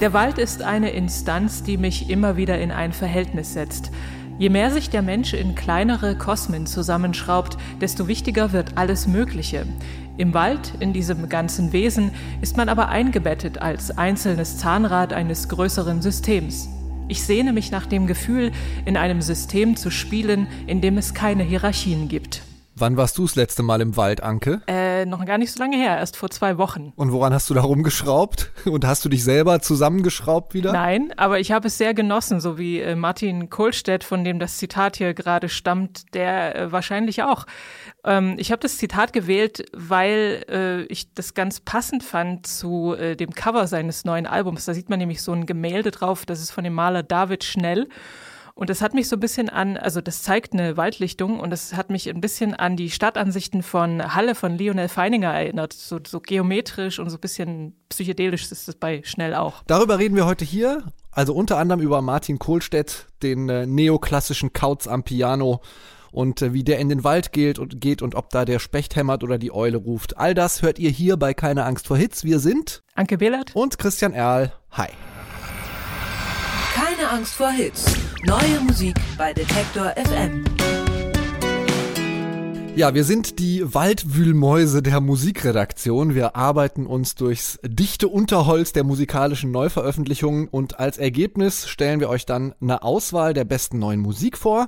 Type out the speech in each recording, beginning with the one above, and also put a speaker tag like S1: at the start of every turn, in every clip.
S1: Der Wald ist eine Instanz, die mich immer wieder in ein Verhältnis setzt. Je mehr sich der Mensch in kleinere Kosmen zusammenschraubt, desto wichtiger wird alles Mögliche. Im Wald, in diesem ganzen Wesen, ist man aber eingebettet als einzelnes Zahnrad eines größeren Systems. Ich sehne mich nach dem Gefühl, in einem System zu spielen, in dem es keine Hierarchien gibt.
S2: Wann warst du das letzte Mal im Wald, Anke?
S1: Äh, noch gar nicht so lange her, erst vor zwei Wochen.
S2: Und woran hast du da rumgeschraubt? Und hast du dich selber zusammengeschraubt wieder?
S1: Nein, aber ich habe es sehr genossen, so wie äh, Martin Kohlstedt, von dem das Zitat hier gerade stammt, der äh, wahrscheinlich auch. Ähm, ich habe das Zitat gewählt, weil äh, ich das ganz passend fand zu äh, dem Cover seines neuen Albums. Da sieht man nämlich so ein Gemälde drauf, das ist von dem Maler David Schnell. Und das hat mich so ein bisschen an, also das zeigt eine Waldlichtung und das hat mich ein bisschen an die Stadtansichten von Halle von Lionel Feininger erinnert. So, so geometrisch und so ein bisschen psychedelisch ist das bei Schnell auch.
S2: Darüber reden wir heute hier. Also unter anderem über Martin Kohlstedt, den äh, neoklassischen Kauz am Piano und äh, wie der in den Wald geht und, geht und ob da der Specht hämmert oder die Eule ruft. All das hört ihr hier bei Keine Angst vor Hits. Wir sind
S1: Anke Behlert
S2: und Christian Erl. Hi.
S3: Angst vor Hits. Neue Musik bei Detektor FM.
S2: Ja, wir sind die Waldwühlmäuse der Musikredaktion. Wir arbeiten uns durchs dichte Unterholz der musikalischen Neuveröffentlichungen und als Ergebnis stellen wir euch dann eine Auswahl der besten neuen Musik vor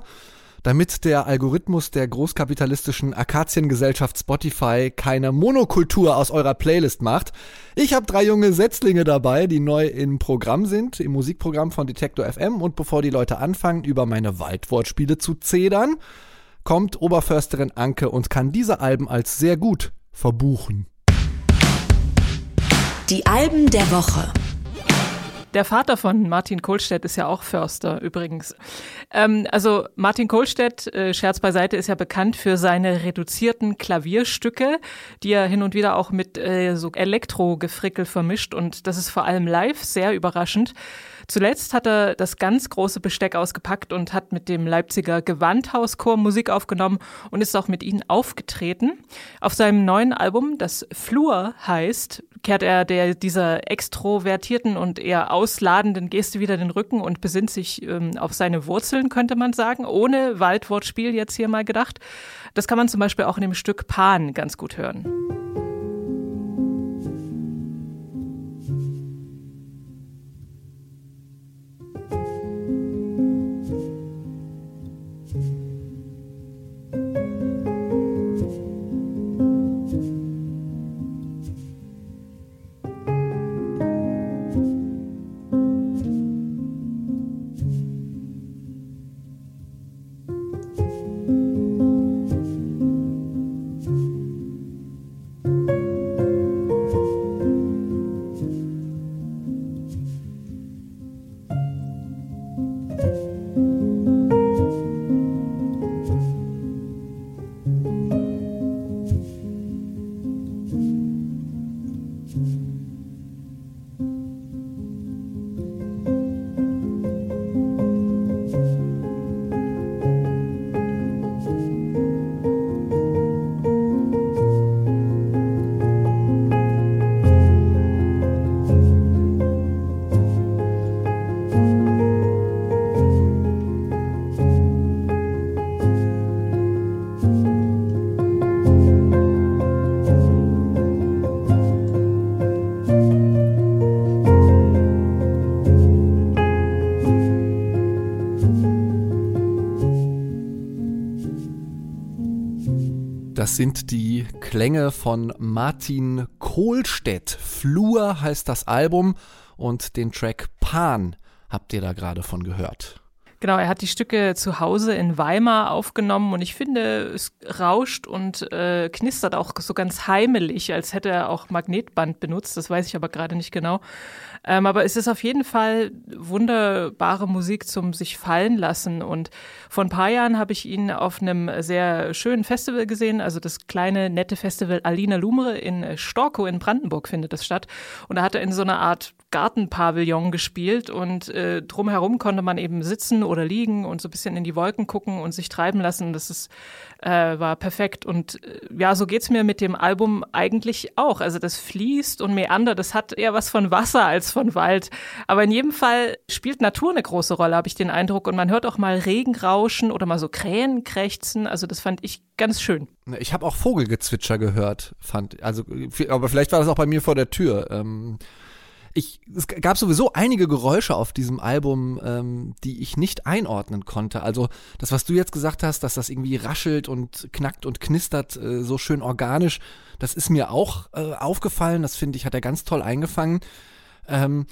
S2: damit der Algorithmus der großkapitalistischen Akaziengesellschaft Spotify keine Monokultur aus eurer Playlist macht. Ich habe drei junge Setzlinge dabei, die neu im Programm sind, im Musikprogramm von Detektor FM. Und bevor die Leute anfangen, über meine Waldwortspiele zu zedern, kommt Oberförsterin Anke und kann diese Alben als sehr gut verbuchen.
S3: Die Alben der Woche.
S1: Der Vater von Martin Kohlstedt ist ja auch Förster übrigens. Ähm, also Martin Kohlstedt, äh, Scherz beiseite, ist ja bekannt für seine reduzierten Klavierstücke, die er hin und wieder auch mit äh, so Elektro-Gefrickel vermischt und das ist vor allem live sehr überraschend. Zuletzt hat er das ganz große Besteck ausgepackt und hat mit dem Leipziger Gewandhauschor Musik aufgenommen und ist auch mit ihnen aufgetreten. Auf seinem neuen Album, das Flur heißt, kehrt er der, dieser extrovertierten und eher ausladenden Geste wieder den Rücken und besinnt sich ähm, auf seine Wurzeln, könnte man sagen, ohne Waldwortspiel jetzt hier mal gedacht. Das kann man zum Beispiel auch in dem Stück Pan ganz gut hören.
S2: Das sind die Klänge von Martin Kohlstedt. Flur heißt das Album und den Track Pan habt ihr da gerade von gehört.
S1: Genau, er hat die Stücke zu Hause in Weimar aufgenommen und ich finde, es rauscht und äh, knistert auch so ganz heimelig, als hätte er auch Magnetband benutzt. Das weiß ich aber gerade nicht genau. Ähm, aber es ist auf jeden Fall wunderbare Musik zum sich fallen lassen. Und vor ein paar Jahren habe ich ihn auf einem sehr schönen Festival gesehen, also das kleine, nette Festival Alina Lumre in Storkow in Brandenburg findet das statt. Und da hat er in so einer Art Gartenpavillon gespielt und äh, drumherum konnte man eben sitzen oder liegen und so ein bisschen in die Wolken gucken und sich treiben lassen. Das ist, äh, war perfekt. Und äh, ja, so geht's mir mit dem Album eigentlich auch. Also das fließt und meander, das hat eher was von Wasser als von Wald. Aber in jedem Fall spielt Natur eine große Rolle, habe ich den Eindruck. Und man hört auch mal Regen rauschen oder mal so Krähen krächzen. Also das fand ich ganz schön.
S2: Ich habe auch Vogelgezwitscher gehört, fand. Also, aber vielleicht war das auch bei mir vor der Tür. Ähm, ich, es gab sowieso einige Geräusche auf diesem Album, ähm, die ich nicht einordnen konnte. Also das, was du jetzt gesagt hast, dass das irgendwie raschelt und knackt und knistert, äh, so schön organisch, das ist mir auch äh, aufgefallen. Das finde ich, hat er ganz toll eingefangen. Ähm,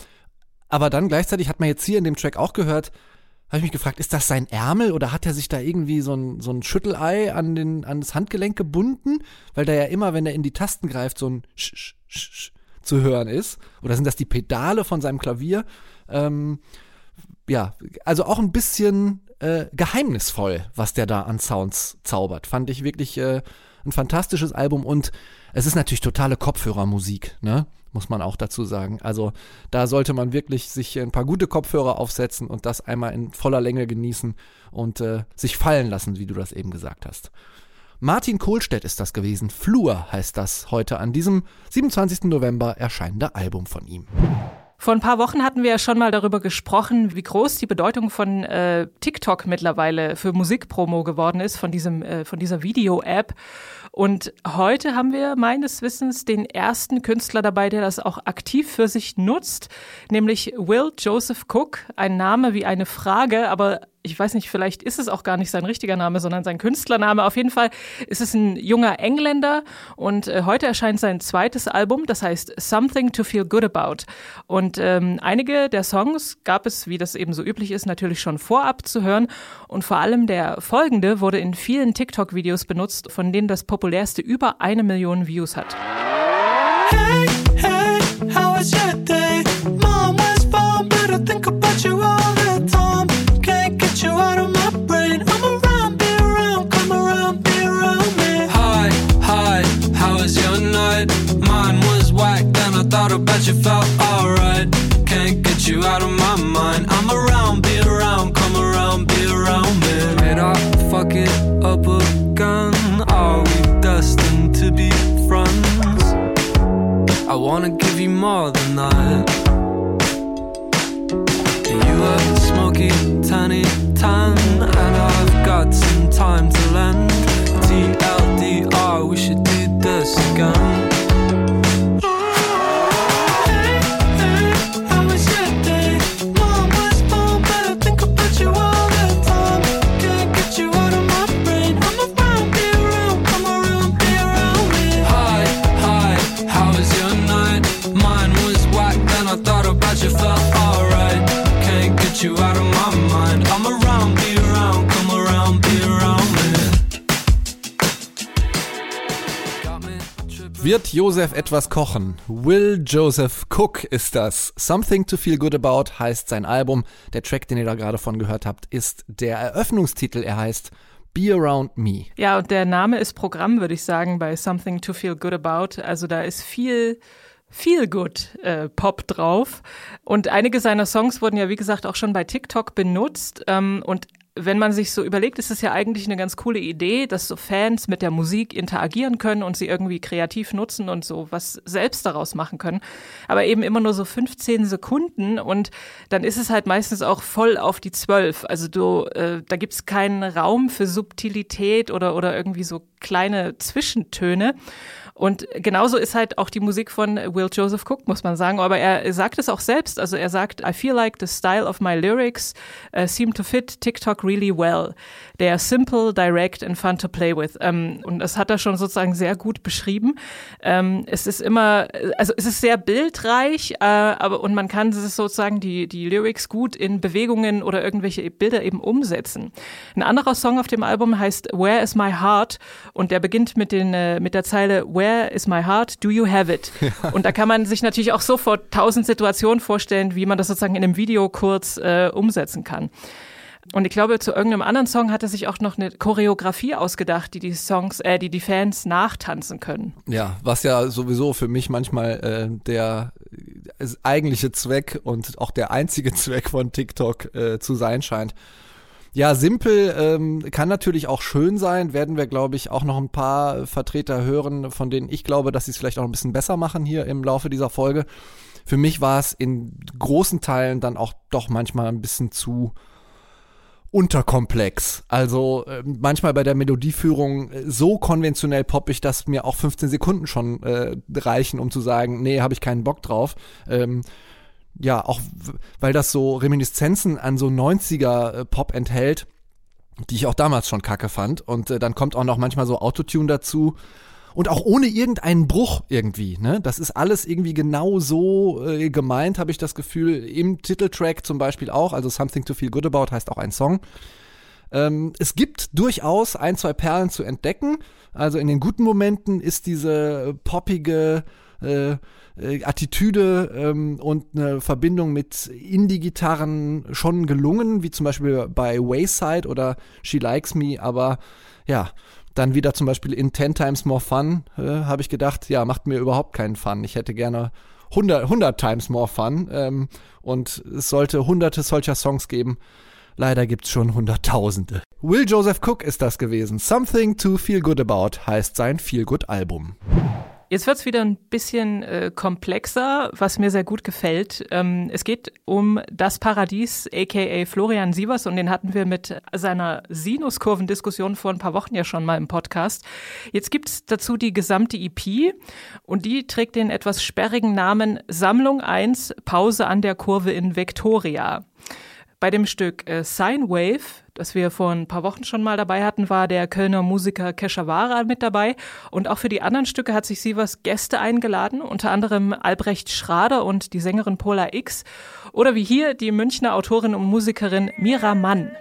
S2: aber dann gleichzeitig hat man jetzt hier in dem Track auch gehört, habe ich mich gefragt, ist das sein Ärmel oder hat er sich da irgendwie so ein, so ein Schüttelei an, den, an das Handgelenk gebunden? Weil da ja immer, wenn er in die Tasten greift, so ein Sch, Sch, Sch, zu hören ist. Oder sind das die Pedale von seinem Klavier? Ähm, ja, also auch ein bisschen äh, geheimnisvoll, was der da an Sounds zaubert. Fand ich wirklich äh, ein fantastisches Album und es ist natürlich totale Kopfhörermusik, ne? Muss man auch dazu sagen. Also da sollte man wirklich sich ein paar gute Kopfhörer aufsetzen und das einmal in voller Länge genießen und äh, sich fallen lassen, wie du das eben gesagt hast. Martin Kohlstedt ist das gewesen. Flur heißt das heute an diesem 27. November erscheinende Album von ihm.
S1: Vor ein paar Wochen hatten wir ja schon mal darüber gesprochen, wie groß die Bedeutung von äh, TikTok mittlerweile für Musikpromo geworden ist, von diesem, äh, von dieser Video-App. Und heute haben wir meines Wissens den ersten Künstler dabei, der das auch aktiv für sich nutzt, nämlich Will Joseph Cook. Ein Name wie eine Frage, aber ich weiß nicht, vielleicht ist es auch gar nicht sein richtiger Name, sondern sein Künstlername. Auf jeden Fall ist es ein junger Engländer und äh, heute erscheint sein zweites Album, das heißt Something to Feel Good About. Und ähm, einige der Songs gab es, wie das eben so üblich ist, natürlich schon vorab zu hören. Und vor allem der folgende wurde in vielen TikTok-Videos benutzt, von denen das populärste über eine Million Views hat. Hey, thought about you felt alright. Can't get you out of my mind. I'm around, be around, come around, be around me. Did I fuck it up again? Are we destined to be friends? I wanna give you more than that. You a smoky, tiny tan, and I've got some time to lend. TLDR, we should do this again.
S2: Wird Josef etwas kochen? Will Joseph Cook ist das. Something to Feel Good About heißt sein Album. Der Track, den ihr da gerade von gehört habt, ist der Eröffnungstitel. Er heißt Be Around Me.
S1: Ja, und der Name ist Programm, würde ich sagen, bei Something to Feel Good About. Also da ist viel viel gut äh, Pop drauf. Und einige seiner Songs wurden ja, wie gesagt, auch schon bei TikTok benutzt. Ähm, und wenn man sich so überlegt, ist es ja eigentlich eine ganz coole Idee, dass so Fans mit der Musik interagieren können und sie irgendwie kreativ nutzen und so was selbst daraus machen können. Aber eben immer nur so 15 Sekunden und dann ist es halt meistens auch voll auf die zwölf. Also du, äh, da gibt's keinen Raum für Subtilität oder, oder irgendwie so kleine Zwischentöne. Und genauso ist halt auch die Musik von Will Joseph Cook, muss man sagen. Aber er sagt es auch selbst. Also er sagt, I feel like the style of my lyrics uh, seem to fit TikTok really well. They are simple, direct and fun to play with. Ähm, und das hat er schon sozusagen sehr gut beschrieben. Ähm, es ist immer, also es ist sehr bildreich, äh, aber und man kann sozusagen die, die Lyrics gut in Bewegungen oder irgendwelche Bilder eben umsetzen. Ein anderer Song auf dem Album heißt Where is my heart? Und der beginnt mit den, äh, mit der Zeile Where is my heart? Do you have it? Ja. Und da kann man sich natürlich auch sofort tausend Situationen vorstellen, wie man das sozusagen in einem Video kurz äh, umsetzen kann. Und ich glaube, zu irgendeinem anderen Song hat er sich auch noch eine Choreografie ausgedacht, die die Songs, äh, die die Fans nachtanzen können.
S2: Ja, was ja sowieso für mich manchmal äh, der eigentliche Zweck und auch der einzige Zweck von TikTok äh, zu sein scheint. Ja, simpel ähm, kann natürlich auch schön sein. Werden wir, glaube ich, auch noch ein paar Vertreter hören, von denen ich glaube, dass sie es vielleicht auch ein bisschen besser machen hier im Laufe dieser Folge. Für mich war es in großen Teilen dann auch doch manchmal ein bisschen zu unterkomplex. Also äh, manchmal bei der Melodieführung äh, so konventionell poppig, dass mir auch 15 Sekunden schon äh, reichen, um zu sagen, nee, habe ich keinen Bock drauf. Ähm, ja, auch weil das so Reminiszenzen an so 90er äh, enthält, die ich auch damals schon kacke fand. Und äh, dann kommt auch noch manchmal so Autotune dazu. Und auch ohne irgendeinen Bruch irgendwie, ne? Das ist alles irgendwie genau so äh, gemeint, habe ich das Gefühl. Im Titeltrack zum Beispiel auch, also Something to Feel Good About heißt auch ein Song. Ähm, es gibt durchaus ein, zwei Perlen zu entdecken. Also in den guten Momenten ist diese poppige, äh, äh, Attitüde ähm, und eine Verbindung mit Indie-Gitarren schon gelungen, wie zum Beispiel bei Wayside oder She Likes Me, aber ja, dann wieder zum Beispiel in Ten Times More Fun äh, habe ich gedacht, ja, macht mir überhaupt keinen Fun. Ich hätte gerne 100, 100 Times More Fun ähm, und es sollte hunderte solcher Songs geben. Leider gibt's schon Hunderttausende. Will Joseph Cook ist das gewesen. Something to Feel Good About heißt sein Feel Good Album.
S1: Jetzt wird's wieder ein bisschen äh, komplexer, was mir sehr gut gefällt. Ähm, es geht um das Paradies, aka Florian Sievers, und den hatten wir mit seiner Sinuskurvendiskussion vor ein paar Wochen ja schon mal im Podcast. Jetzt gibt's dazu die gesamte EP und die trägt den etwas sperrigen Namen Sammlung 1 Pause an der Kurve in Victoria. Bei dem Stück äh, Sine Wave, das wir vor ein paar Wochen schon mal dabei hatten, war der Kölner Musiker Keshavara mit dabei. Und auch für die anderen Stücke hat sich Sievers Gäste eingeladen, unter anderem Albrecht Schrader und die Sängerin Pola X. Oder wie hier die Münchner Autorin und Musikerin Mira Mann.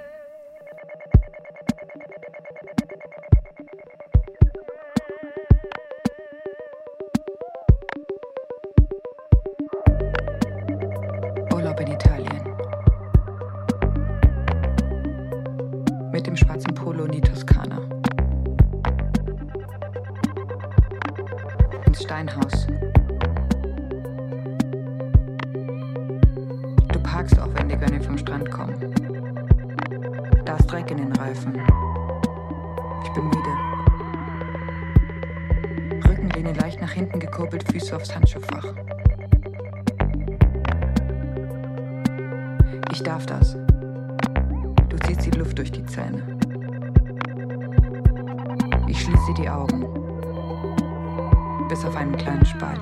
S4: Auf einen kleinen Spalt.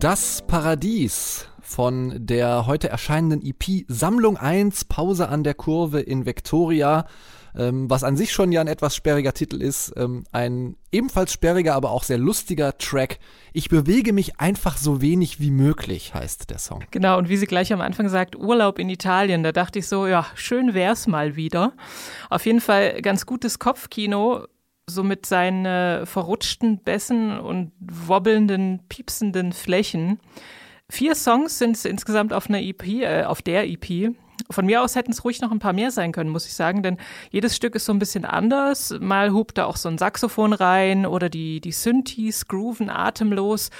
S2: Das Paradies von der heute erscheinenden EP Sammlung 1 Pause an der Kurve in Victoria, ähm, was an sich schon ja ein etwas sperriger Titel ist. Ähm, ein ebenfalls sperriger, aber auch sehr lustiger Track. Ich bewege mich einfach so wenig wie möglich, heißt der Song.
S1: Genau, und wie sie gleich am Anfang sagt, Urlaub in Italien, da dachte ich so, ja, schön wär's mal wieder. Auf jeden Fall ganz gutes Kopfkino, so mit seinen äh, verrutschten Bässen und wobbelnden, piepsenden Flächen. Vier Songs sind es insgesamt auf einer EP, äh, auf der EP. Von mir aus hätten es ruhig noch ein paar mehr sein können, muss ich sagen, denn jedes Stück ist so ein bisschen anders. Mal hupt da auch so ein Saxophon rein oder die, die Synthes grooven atemlos.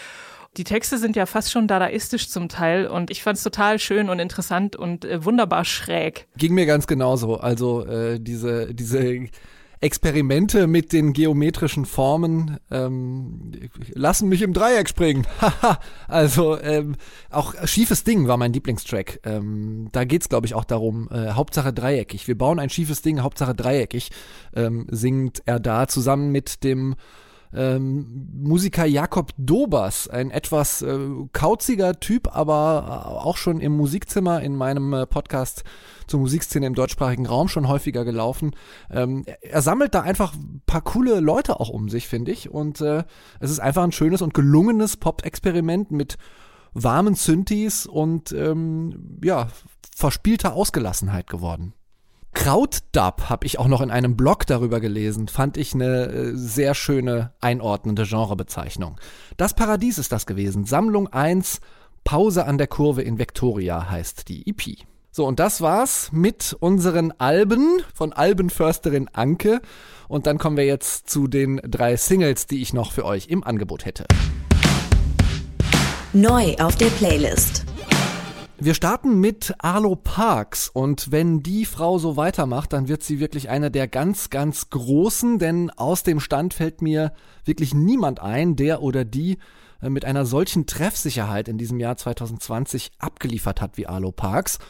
S1: Die Texte sind ja fast schon dadaistisch zum Teil und ich fand es total schön und interessant und äh, wunderbar schräg.
S2: Ging mir ganz genauso. Also äh, diese, diese Experimente mit den geometrischen Formen ähm, lassen mich im Dreieck springen. Also ähm, auch schiefes Ding war mein Lieblingstrack. Ähm, da geht's glaube ich auch darum. Äh, Hauptsache dreieckig. Wir bauen ein schiefes Ding. Hauptsache dreieckig. Ähm, singt er da zusammen mit dem ähm, Musiker Jakob Dobers, ein etwas äh, kauziger Typ, aber auch schon im Musikzimmer in meinem äh, Podcast zur Musikszene im deutschsprachigen Raum schon häufiger gelaufen. Ähm, er sammelt da einfach ein paar coole Leute auch um sich, finde ich. Und äh, es ist einfach ein schönes und gelungenes Pop-Experiment mit warmen Synthes und ähm, ja, verspielter Ausgelassenheit geworden. Krautdub habe ich auch noch in einem Blog darüber gelesen, fand ich eine äh, sehr schöne einordnende Genrebezeichnung. Das Paradies ist das gewesen. Sammlung 1, Pause an der Kurve in Victoria heißt die EP. So, und das war's mit unseren Alben von Albenförsterin Anke. Und dann kommen wir jetzt zu den drei Singles, die ich noch für euch im Angebot hätte.
S3: Neu auf der Playlist.
S2: Wir starten mit Arlo Parks und wenn die Frau so weitermacht, dann wird sie wirklich eine der ganz, ganz großen, denn aus dem Stand fällt mir wirklich niemand ein, der oder die äh, mit einer solchen Treffsicherheit in diesem Jahr 2020 abgeliefert hat wie Arlo Parks.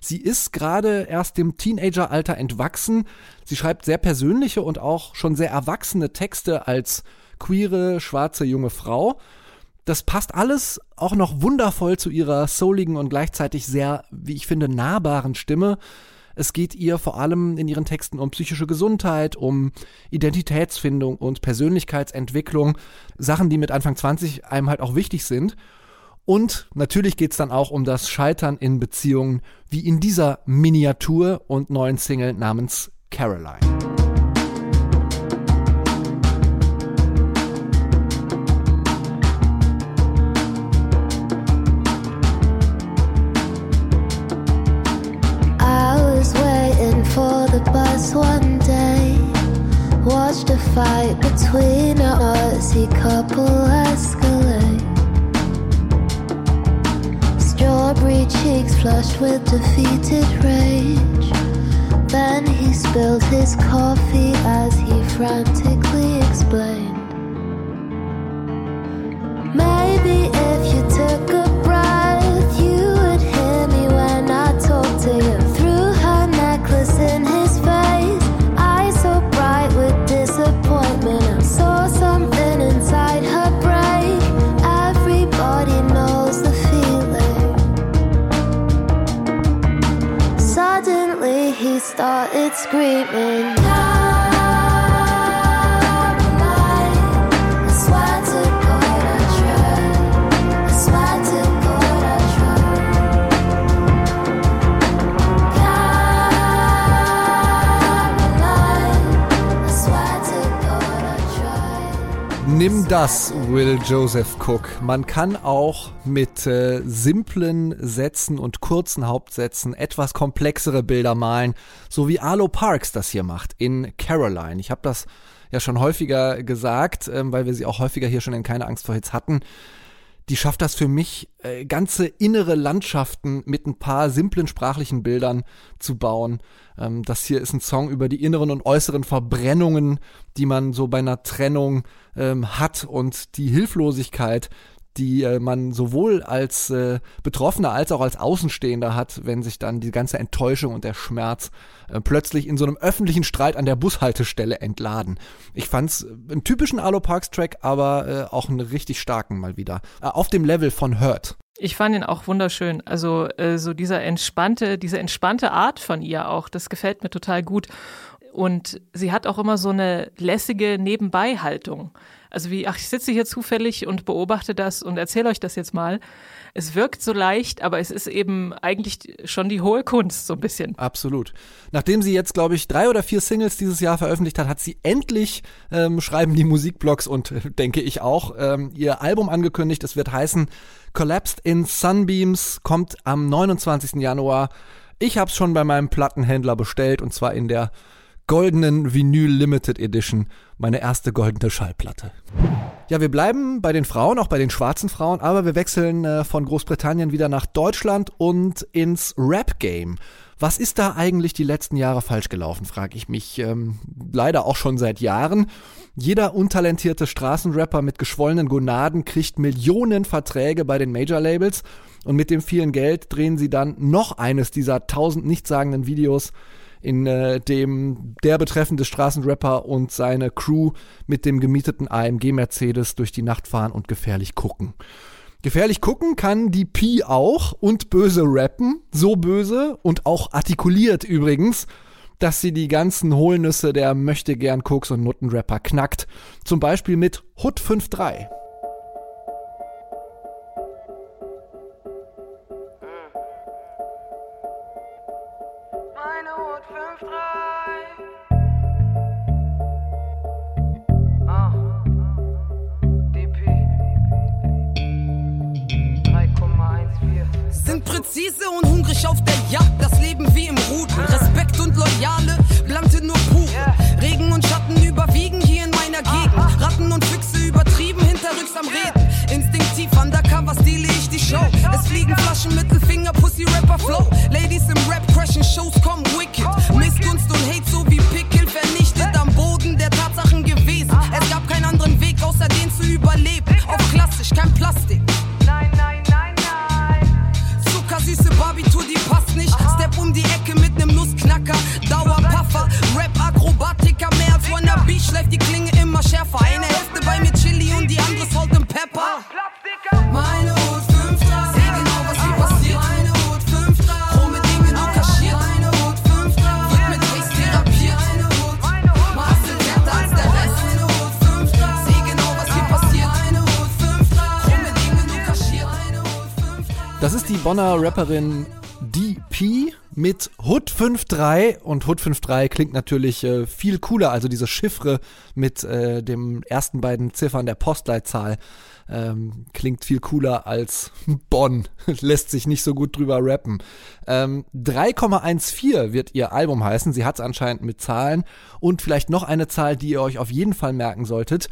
S2: Sie ist gerade erst dem Teenageralter entwachsen. Sie schreibt sehr persönliche und auch schon sehr erwachsene Texte als queere, schwarze junge Frau das passt alles auch noch wundervoll zu ihrer souligen und gleichzeitig sehr, wie ich finde, nahbaren Stimme. Es geht ihr vor allem in ihren Texten um psychische Gesundheit, um Identitätsfindung und Persönlichkeitsentwicklung. Sachen, die mit Anfang 20 einem halt auch wichtig sind. Und natürlich geht es dann auch um das Scheitern in Beziehungen, wie in dieser Miniatur und neuen Single namens Caroline.
S5: one day. Watched a fight between a Aussie couple escalate Strawberry cheeks flushed with defeated rage. Then he spilled his coffee as he frantically explained
S2: treatment das, Will Joseph Cook. Man kann auch mit äh, simplen Sätzen und kurzen Hauptsätzen etwas komplexere Bilder malen, so wie Arlo Parks das hier macht in Caroline. Ich habe das ja schon häufiger gesagt, ähm, weil wir sie auch häufiger hier schon in Keine Angst vor Hits hatten die schafft das für mich, äh, ganze innere Landschaften mit ein paar simplen sprachlichen Bildern zu bauen. Ähm, das hier ist ein Song über die inneren und äußeren Verbrennungen, die man so bei einer Trennung ähm, hat und die Hilflosigkeit, die äh, man sowohl als äh, Betroffener als auch als Außenstehender hat, wenn sich dann die ganze Enttäuschung und der Schmerz äh, plötzlich in so einem öffentlichen Streit an der Bushaltestelle entladen. Ich fand's äh, einen typischen Alo Parks Track, aber äh, auch einen richtig starken mal wieder. Auf dem Level von Hurt.
S1: Ich fand ihn auch wunderschön. Also so dieser entspannte, diese entspannte Art von ihr auch, das gefällt mir total gut. Und sie hat auch immer so eine lässige Nebenbeihaltung. Also wie, ach, ich sitze hier zufällig und beobachte das und erzähle euch das jetzt mal. Es wirkt so leicht, aber es ist eben eigentlich schon die hohe Kunst, so ein bisschen.
S2: Absolut. Nachdem sie jetzt, glaube ich, drei oder vier Singles dieses Jahr veröffentlicht hat, hat sie endlich, ähm, schreiben die Musikblogs und äh, denke ich auch, ähm, ihr Album angekündigt. Es wird heißen Collapsed in Sunbeams, kommt am 29. Januar. Ich habe es schon bei meinem Plattenhändler bestellt und zwar in der goldenen Vinyl Limited Edition, meine erste goldene Schallplatte. Ja, wir bleiben bei den Frauen, auch bei den schwarzen Frauen, aber wir wechseln äh, von Großbritannien wieder nach Deutschland und ins Rap-Game. Was ist da eigentlich die letzten Jahre falsch gelaufen, frage ich mich ähm, leider auch schon seit Jahren. Jeder untalentierte Straßenrapper mit geschwollenen Gonaden kriegt Millionen Verträge bei den Major-Labels und mit dem vielen Geld drehen sie dann noch eines dieser tausend nichtssagenden Videos in äh, dem der betreffende Straßenrapper und seine Crew mit dem gemieteten AMG Mercedes durch die Nacht fahren und gefährlich gucken. Gefährlich gucken kann die Pi auch und böse rappen, so böse und auch artikuliert übrigens, dass sie die ganzen Hohlnüsse der möchte gern Koks und Nuttenrapper knackt. Zum Beispiel mit Hut 53. disgusting. Bonner Rapperin DP mit Hood 53 und Hood 53 klingt natürlich äh, viel cooler, also diese Chiffre mit äh, dem ersten beiden Ziffern der Postleitzahl ähm, klingt viel cooler als Bonn, lässt sich nicht so gut drüber rappen. Ähm, 3,14 wird ihr Album heißen, sie hat es anscheinend mit Zahlen. Und vielleicht noch eine Zahl, die ihr euch auf jeden Fall merken solltet.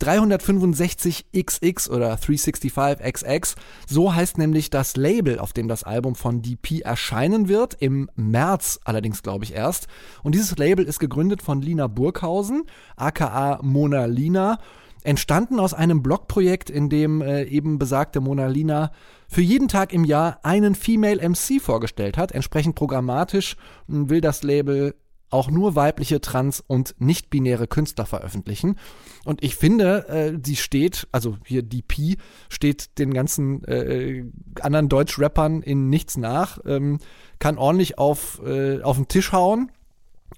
S2: 365XX oder 365XX. So heißt nämlich das Label, auf dem das Album von DP erscheinen wird. Im März allerdings, glaube ich, erst. Und dieses Label ist gegründet von Lina Burghausen, aka Mona Lina. Entstanden aus einem Blogprojekt, in dem äh, eben besagte Mona Lina für jeden Tag im Jahr einen Female MC vorgestellt hat. Entsprechend programmatisch mh, will das Label auch nur weibliche trans- und nicht-binäre Künstler veröffentlichen. Und ich finde, äh, sie steht, also hier DP, steht den ganzen äh, anderen Deutsch-Rappern in nichts nach, ähm, kann ordentlich auf, äh, auf den Tisch hauen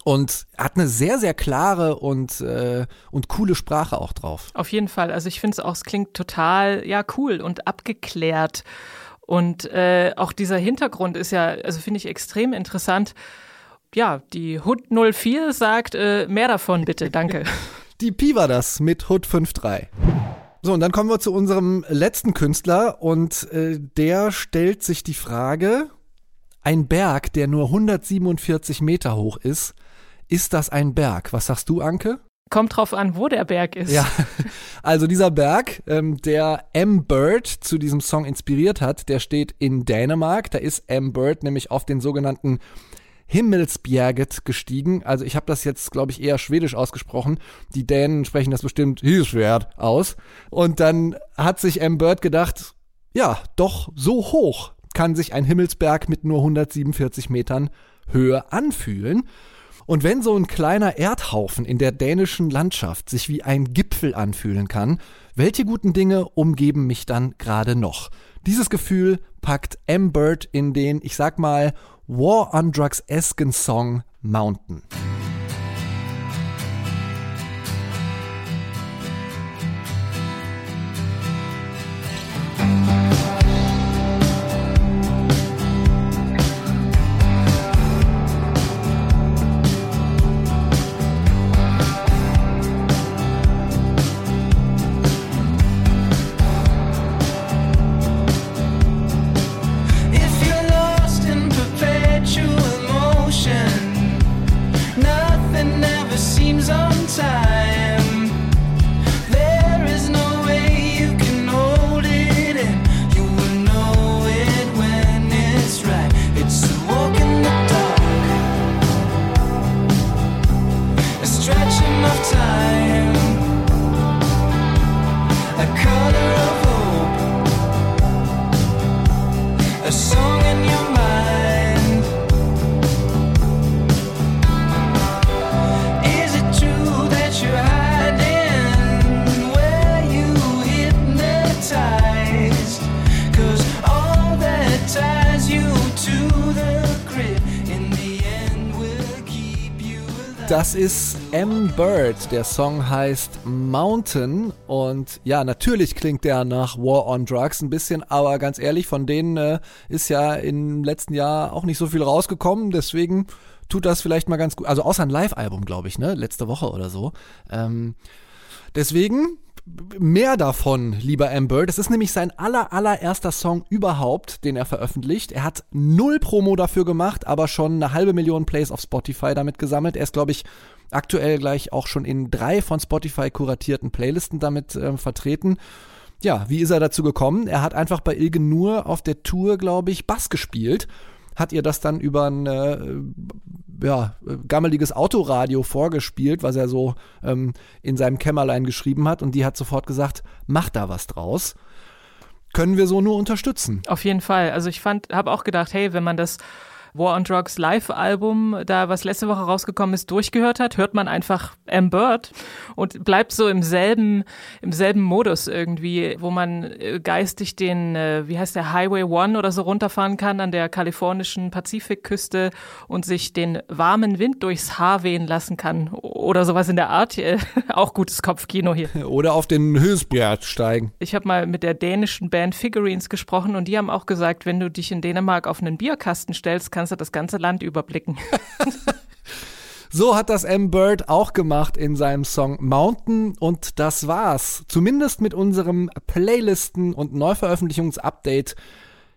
S2: und hat eine sehr, sehr klare und, äh, und coole Sprache auch drauf.
S1: Auf jeden Fall. Also ich finde es auch, es klingt total, ja, cool und abgeklärt. Und äh, auch dieser Hintergrund ist ja, also finde ich extrem interessant. Ja, die Hood 04 sagt, äh, mehr davon bitte, danke.
S2: Die Pi war das mit Hood 53. So, und dann kommen wir zu unserem letzten Künstler und äh, der stellt sich die Frage, ein Berg, der nur 147 Meter hoch ist, ist das ein Berg? Was sagst du, Anke?
S1: Kommt drauf an, wo der Berg ist.
S2: Ja, also dieser Berg, ähm, der M. Bird zu diesem Song inspiriert hat, der steht in Dänemark. Da ist M. Bird nämlich auf den sogenannten Himmelsbjerget gestiegen. Also ich habe das jetzt, glaube ich, eher schwedisch ausgesprochen. Die Dänen sprechen das bestimmt Hilswert aus. Und dann hat sich M. Bird gedacht, ja, doch so hoch kann sich ein Himmelsberg mit nur 147 Metern Höhe anfühlen. Und wenn so ein kleiner Erdhaufen in der dänischen Landschaft sich wie ein Gipfel anfühlen kann, welche guten Dinge umgeben mich dann gerade noch? Dieses Gefühl packt M. Bird in den, ich sag mal, War on Drugs-esken Song Mountain. Das ist M. Bird. Der Song heißt Mountain. Und ja, natürlich klingt der nach War on Drugs ein bisschen, aber ganz ehrlich, von denen äh, ist ja im letzten Jahr auch nicht so viel rausgekommen. Deswegen tut das vielleicht mal ganz gut. Also außer ein Live-Album, glaube ich, ne? Letzte Woche oder so. Ähm, deswegen mehr davon, lieber Amber. Das ist nämlich sein aller, allererster Song überhaupt, den er veröffentlicht. Er hat null Promo dafür gemacht, aber schon eine halbe Million Plays auf Spotify damit gesammelt. Er ist, glaube ich, aktuell gleich auch schon in drei von Spotify kuratierten Playlisten damit äh, vertreten. Ja, wie ist er dazu gekommen? Er hat einfach bei Ilgen nur auf der Tour, glaube ich, Bass gespielt hat ihr das dann über ein äh, ja, gammeliges Autoradio vorgespielt, was er so ähm, in seinem Kämmerlein geschrieben hat. Und die hat sofort gesagt, mach da was draus. Können wir so nur unterstützen.
S1: Auf jeden Fall. Also ich fand, habe auch gedacht, hey, wenn man das war on Drugs Live-Album, da was letzte Woche rausgekommen ist, durchgehört hat, hört man einfach M. Bird und bleibt so im selben, im selben Modus irgendwie, wo man äh, geistig den, äh, wie heißt der, Highway One oder so runterfahren kann an der kalifornischen Pazifikküste und sich den warmen Wind durchs Haar wehen lassen kann oder sowas in der Art. Auch gutes Kopfkino hier.
S2: Oder auf den Höchstberg steigen.
S1: Ich habe mal mit der dänischen Band Figurines gesprochen und die haben auch gesagt, wenn du dich in Dänemark auf einen Bierkasten stellst, kannst du das ganze Land überblicken.
S2: So hat das M. Bird auch gemacht in seinem Song Mountain und das war's. Zumindest mit unserem Playlisten- und Neuveröffentlichungsupdate.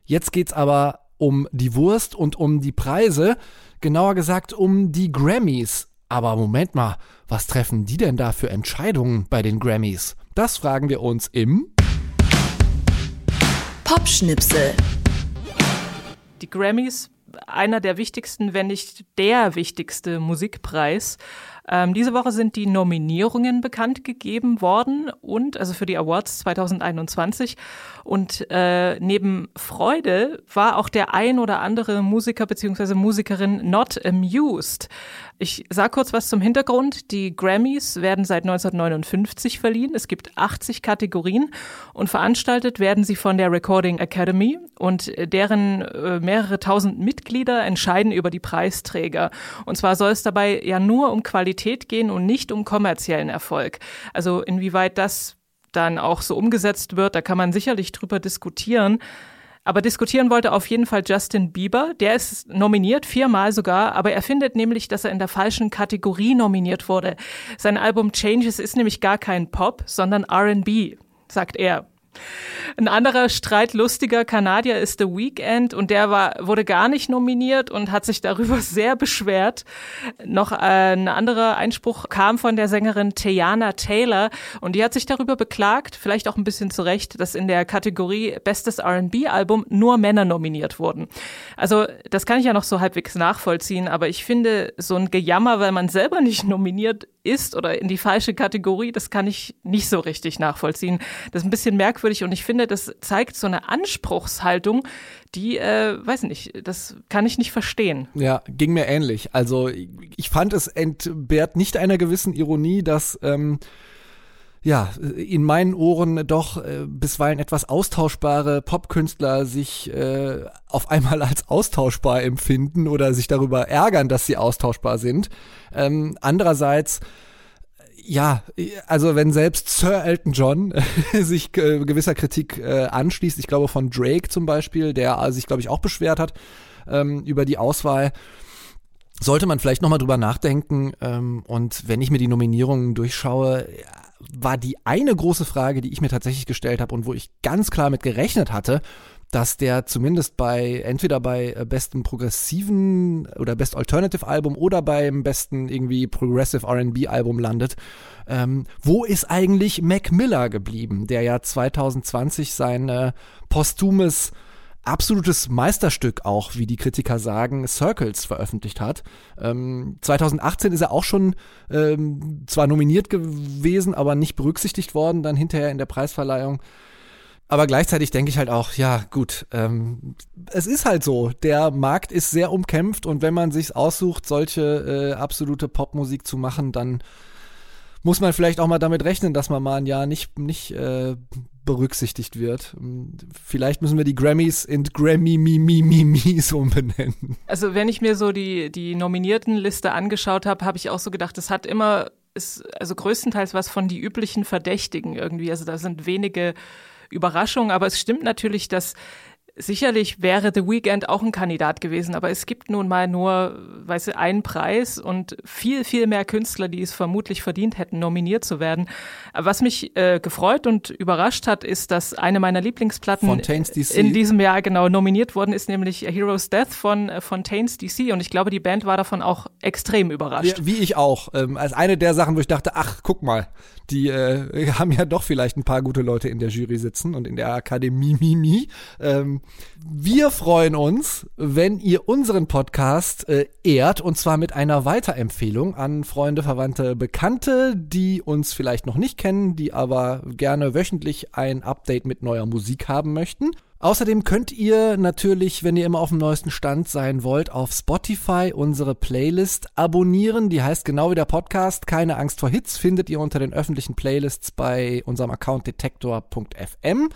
S2: Jetzt geht's aber um die Wurst und um die Preise. Genauer gesagt um die Grammys. Aber Moment mal, was treffen die denn da für Entscheidungen bei den Grammys? Das fragen wir uns im
S3: Popschnipsel.
S1: Die Grammys einer der wichtigsten, wenn nicht der wichtigste Musikpreis. Ähm, diese Woche sind die Nominierungen bekannt gegeben worden und also für die Awards 2021 und äh, neben Freude war auch der ein oder andere Musiker bzw. Musikerin not amused. Ich sage kurz was zum Hintergrund. Die Grammys werden seit 1959 verliehen. Es gibt 80 Kategorien und veranstaltet werden sie von der Recording Academy und deren äh, mehrere tausend Mitglieder entscheiden über die Preisträger. Und zwar soll es dabei ja nur um Qualität gehen und nicht um kommerziellen Erfolg. Also inwieweit das dann auch so umgesetzt wird, da kann man sicherlich drüber diskutieren. Aber diskutieren wollte auf jeden Fall Justin Bieber. Der ist nominiert, viermal sogar, aber er findet nämlich, dass er in der falschen Kategorie nominiert wurde. Sein Album Changes ist nämlich gar kein Pop, sondern RB, sagt er. Ein anderer streitlustiger Kanadier ist The Weeknd und der war, wurde gar nicht nominiert und hat sich darüber sehr beschwert. Noch ein anderer Einspruch kam von der Sängerin Teyana Taylor und die hat sich darüber beklagt, vielleicht auch ein bisschen zu Recht, dass in der Kategorie Bestes R&B-Album nur Männer nominiert wurden. Also das kann ich ja noch so halbwegs nachvollziehen, aber ich finde so ein Gejammer, weil man selber nicht nominiert ist oder in die falsche Kategorie, das kann ich nicht so richtig nachvollziehen. Das ist ein bisschen merkwürdig und ich finde, das zeigt so eine Anspruchshaltung, die, äh, weiß nicht, das kann ich nicht verstehen.
S2: Ja, ging mir ähnlich. Also ich fand es entbehrt nicht einer gewissen Ironie, dass ähm, ja, in meinen Ohren doch äh, bisweilen etwas austauschbare Popkünstler sich äh, auf einmal als austauschbar empfinden oder sich darüber ärgern, dass sie austauschbar sind. Ähm, andererseits ja, also wenn selbst Sir Elton John sich äh, gewisser Kritik äh, anschließt, ich glaube von Drake zum Beispiel, der äh, sich, glaube ich, auch beschwert hat ähm, über die Auswahl, sollte man vielleicht nochmal drüber nachdenken. Ähm, und wenn ich mir die Nominierungen durchschaue, war die eine große Frage, die ich mir tatsächlich gestellt habe und wo ich ganz klar mit gerechnet hatte, dass der zumindest bei entweder bei äh, bestem progressiven oder Best Alternative Album oder beim besten irgendwie Progressive R&B Album landet. Ähm, wo ist eigentlich Mac Miller geblieben, der ja 2020 sein äh, postumes absolutes Meisterstück auch, wie die Kritiker sagen, Circles veröffentlicht hat. Ähm, 2018 ist er auch schon ähm, zwar nominiert gewesen, aber nicht berücksichtigt worden, dann hinterher in der Preisverleihung. Aber gleichzeitig denke ich halt auch, ja gut, ähm, es ist halt so, der Markt ist sehr umkämpft und wenn man sich aussucht, solche äh, absolute Popmusik zu machen, dann muss man vielleicht auch mal damit rechnen, dass man mal ein Jahr nicht, nicht äh, berücksichtigt wird. Vielleicht müssen wir die Grammys in Grammy Mi Mi Mi Mies umbenennen.
S1: Also wenn ich mir so die, die Nominiertenliste angeschaut habe, habe ich auch so gedacht, es hat immer, ist also größtenteils was von die üblichen Verdächtigen irgendwie. Also da sind wenige Überraschungen, aber es stimmt natürlich, dass Sicherlich wäre The Weeknd auch ein Kandidat gewesen, aber es gibt nun mal nur, weißt du, einen Preis und viel, viel mehr Künstler, die es vermutlich verdient hätten, nominiert zu werden. Was mich äh, gefreut und überrascht hat, ist, dass eine meiner Lieblingsplatten in diesem Jahr genau nominiert worden ist, nämlich A Hero's Death von äh, Fontaines DC und ich glaube, die Band war davon auch extrem überrascht.
S2: Ja, wie ich auch. Ähm, als eine der Sachen, wo ich dachte, ach, guck mal, die äh, haben ja doch vielleicht ein paar gute Leute in der Jury sitzen und in der Akademie Mimi. Ähm, wir freuen uns, wenn ihr unseren Podcast äh, ehrt und zwar mit einer Weiterempfehlung an Freunde, Verwandte, Bekannte, die uns vielleicht noch nicht kennen, die aber gerne wöchentlich ein Update mit neuer Musik haben möchten. Außerdem könnt ihr natürlich, wenn ihr immer auf dem neuesten Stand sein wollt, auf Spotify unsere Playlist abonnieren. Die heißt genau wie der Podcast Keine Angst vor Hits, findet ihr unter den öffentlichen Playlists bei unserem Account detektor.fm.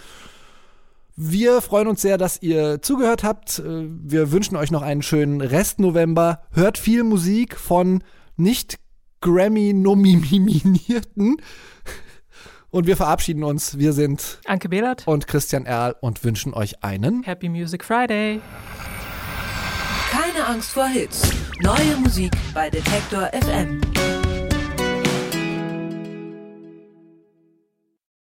S2: Wir freuen uns sehr, dass ihr zugehört habt. Wir wünschen euch noch einen schönen Rest November. Hört viel Musik von nicht Grammy-nominierten und wir verabschieden uns. Wir sind
S1: Anke Behlert
S2: und Christian Erl und wünschen euch einen
S1: Happy Music Friday.
S3: Keine Angst vor Hits. Neue Musik bei Detektor FM.